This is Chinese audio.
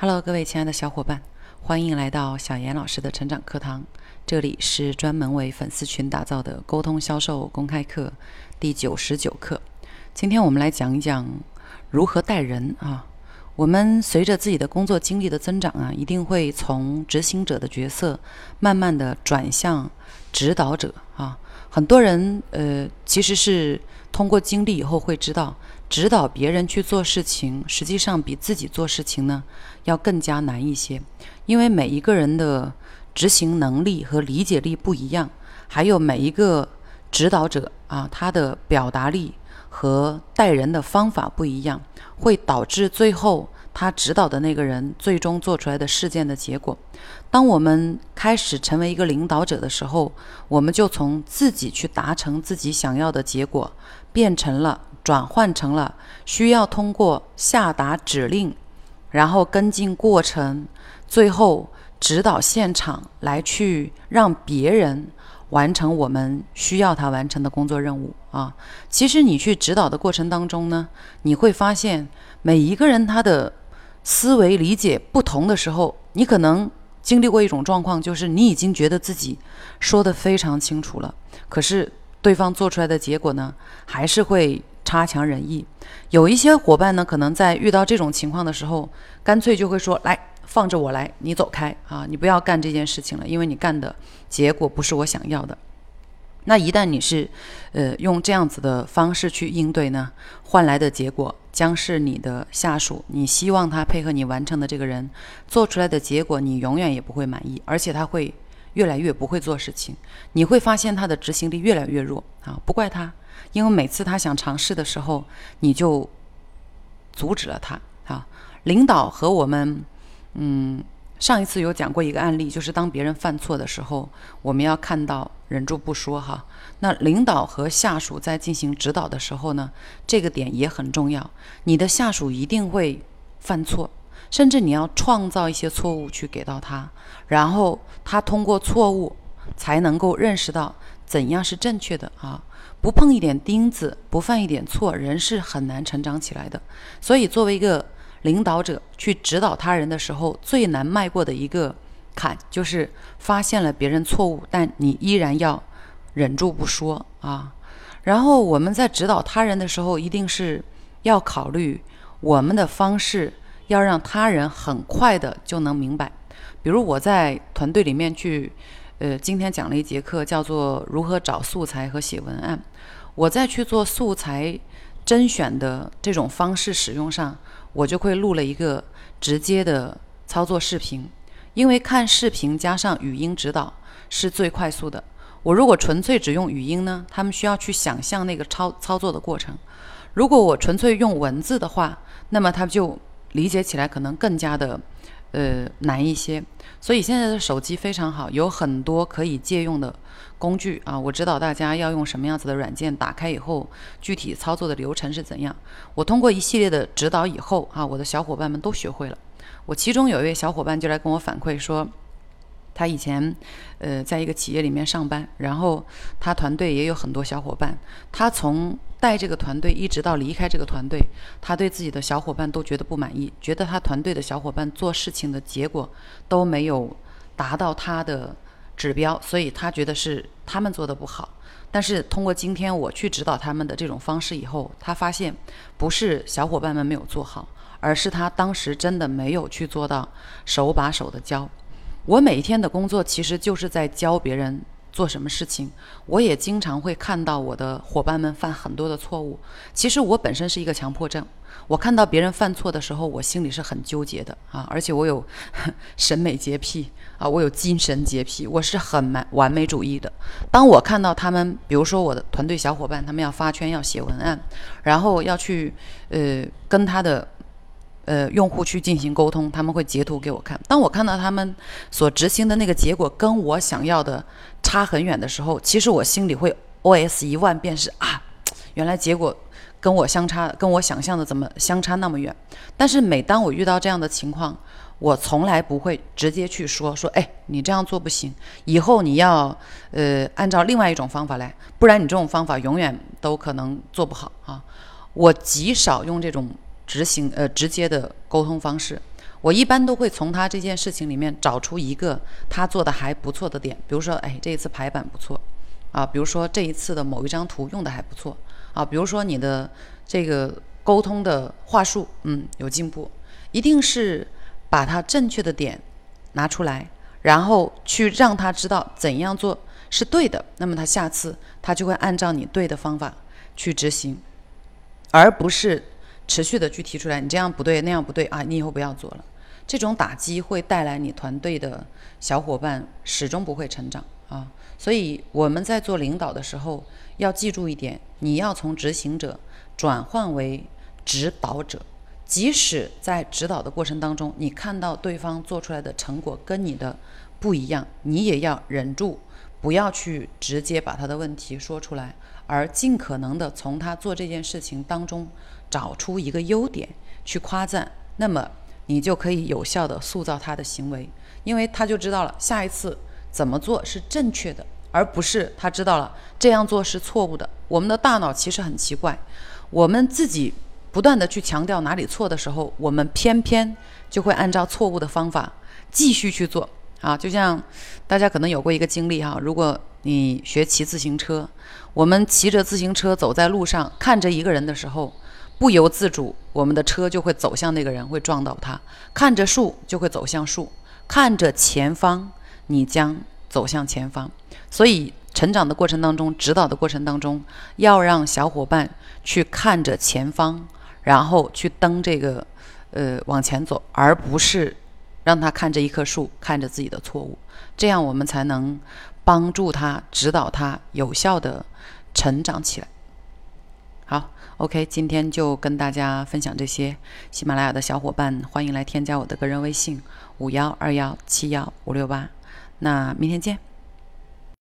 Hello，各位亲爱的小伙伴，欢迎来到小严老师的成长课堂。这里是专门为粉丝群打造的沟通销售公开课第九十九课。今天我们来讲一讲如何带人啊。我们随着自己的工作经历的增长啊，一定会从执行者的角色慢慢的转向指导者啊。很多人呃，其实是通过经历以后会知道。指导别人去做事情，实际上比自己做事情呢要更加难一些，因为每一个人的执行能力和理解力不一样，还有每一个指导者啊，他的表达力和带人的方法不一样，会导致最后他指导的那个人最终做出来的事件的结果。当我们开始成为一个领导者的时候，我们就从自己去达成自己想要的结果，变成了。转换成了需要通过下达指令，然后跟进过程，最后指导现场来去让别人完成我们需要他完成的工作任务啊。其实你去指导的过程当中呢，你会发现每一个人他的思维理解不同的时候，你可能经历过一种状况，就是你已经觉得自己说的非常清楚了，可是对方做出来的结果呢，还是会。差强人意，有一些伙伴呢，可能在遇到这种情况的时候，干脆就会说：“来，放着我来，你走开啊，你不要干这件事情了，因为你干的结果不是我想要的。”那一旦你是，呃，用这样子的方式去应对呢，换来的结果将是你的下属，你希望他配合你完成的这个人做出来的结果，你永远也不会满意，而且他会越来越不会做事情，你会发现他的执行力越来越弱啊，不怪他。因为每次他想尝试的时候，你就阻止了他啊。领导和我们，嗯，上一次有讲过一个案例，就是当别人犯错的时候，我们要看到忍住不说哈。那领导和下属在进行指导的时候呢，这个点也很重要。你的下属一定会犯错，甚至你要创造一些错误去给到他，然后他通过错误才能够认识到怎样是正确的啊。不碰一点钉子，不犯一点错，人是很难成长起来的。所以，作为一个领导者去指导他人的时候，最难迈过的一个坎，就是发现了别人错误，但你依然要忍住不说啊。然后，我们在指导他人的时候，一定是要考虑我们的方式，要让他人很快的就能明白。比如我在团队里面去。呃，今天讲了一节课，叫做如何找素材和写文案。我在去做素材甄选的这种方式使用上，我就会录了一个直接的操作视频，因为看视频加上语音指导是最快速的。我如果纯粹只用语音呢，他们需要去想象那个操操作的过程；如果我纯粹用文字的话，那么他就理解起来可能更加的。呃，难一些，所以现在的手机非常好，有很多可以借用的工具啊。我指导大家要用什么样子的软件，打开以后具体操作的流程是怎样。我通过一系列的指导以后啊，我的小伙伴们都学会了。我其中有一位小伙伴就来跟我反馈说。他以前，呃，在一个企业里面上班，然后他团队也有很多小伙伴。他从带这个团队一直到离开这个团队，他对自己的小伙伴都觉得不满意，觉得他团队的小伙伴做事情的结果都没有达到他的指标，所以他觉得是他们做的不好。但是通过今天我去指导他们的这种方式以后，他发现不是小伙伴们没有做好，而是他当时真的没有去做到手把手的教。我每天的工作其实就是在教别人做什么事情。我也经常会看到我的伙伴们犯很多的错误。其实我本身是一个强迫症，我看到别人犯错的时候，我心里是很纠结的啊！而且我有 审美洁癖啊，我有精神洁癖，我是很完完美主义的。当我看到他们，比如说我的团队小伙伴，他们要发圈、要写文案，然后要去呃跟他的。呃，用户去进行沟通，他们会截图给我看。当我看到他们所执行的那个结果跟我想要的差很远的时候，其实我心里会 OS 一万遍是啊，原来结果跟我相差，跟我想象的怎么相差那么远？但是每当我遇到这样的情况，我从来不会直接去说说，哎，你这样做不行，以后你要呃按照另外一种方法来，不然你这种方法永远都可能做不好啊。我极少用这种。执行呃直接的沟通方式，我一般都会从他这件事情里面找出一个他做的还不错的点，比如说，哎，这一次排版不错，啊，比如说这一次的某一张图用的还不错，啊，比如说你的这个沟通的话术，嗯，有进步，一定是把他正确的点拿出来，然后去让他知道怎样做是对的，那么他下次他就会按照你对的方法去执行，而不是。持续的去提出来，你这样不对，那样不对啊！你以后不要做了。这种打击会带来你团队的小伙伴始终不会成长啊！所以我们在做领导的时候要记住一点：你要从执行者转换为指导者。即使在指导的过程当中，你看到对方做出来的成果跟你的不一样，你也要忍住，不要去直接把他的问题说出来，而尽可能的从他做这件事情当中。找出一个优点去夸赞，那么你就可以有效的塑造他的行为，因为他就知道了下一次怎么做是正确的，而不是他知道了这样做是错误的。我们的大脑其实很奇怪，我们自己不断的去强调哪里错的时候，我们偏偏就会按照错误的方法继续去做啊。就像大家可能有过一个经历哈，如果你学骑自行车，我们骑着自行车走在路上，看着一个人的时候。不由自主，我们的车就会走向那个人，会撞到他。看着树就会走向树，看着前方，你将走向前方。所以，成长的过程当中，指导的过程当中，要让小伙伴去看着前方，然后去蹬这个，呃，往前走，而不是让他看着一棵树，看着自己的错误。这样，我们才能帮助他，指导他有效的成长起来。好。OK，今天就跟大家分享这些。喜马拉雅的小伙伴，欢迎来添加我的个人微信：五幺二幺七幺五六八。那明天见。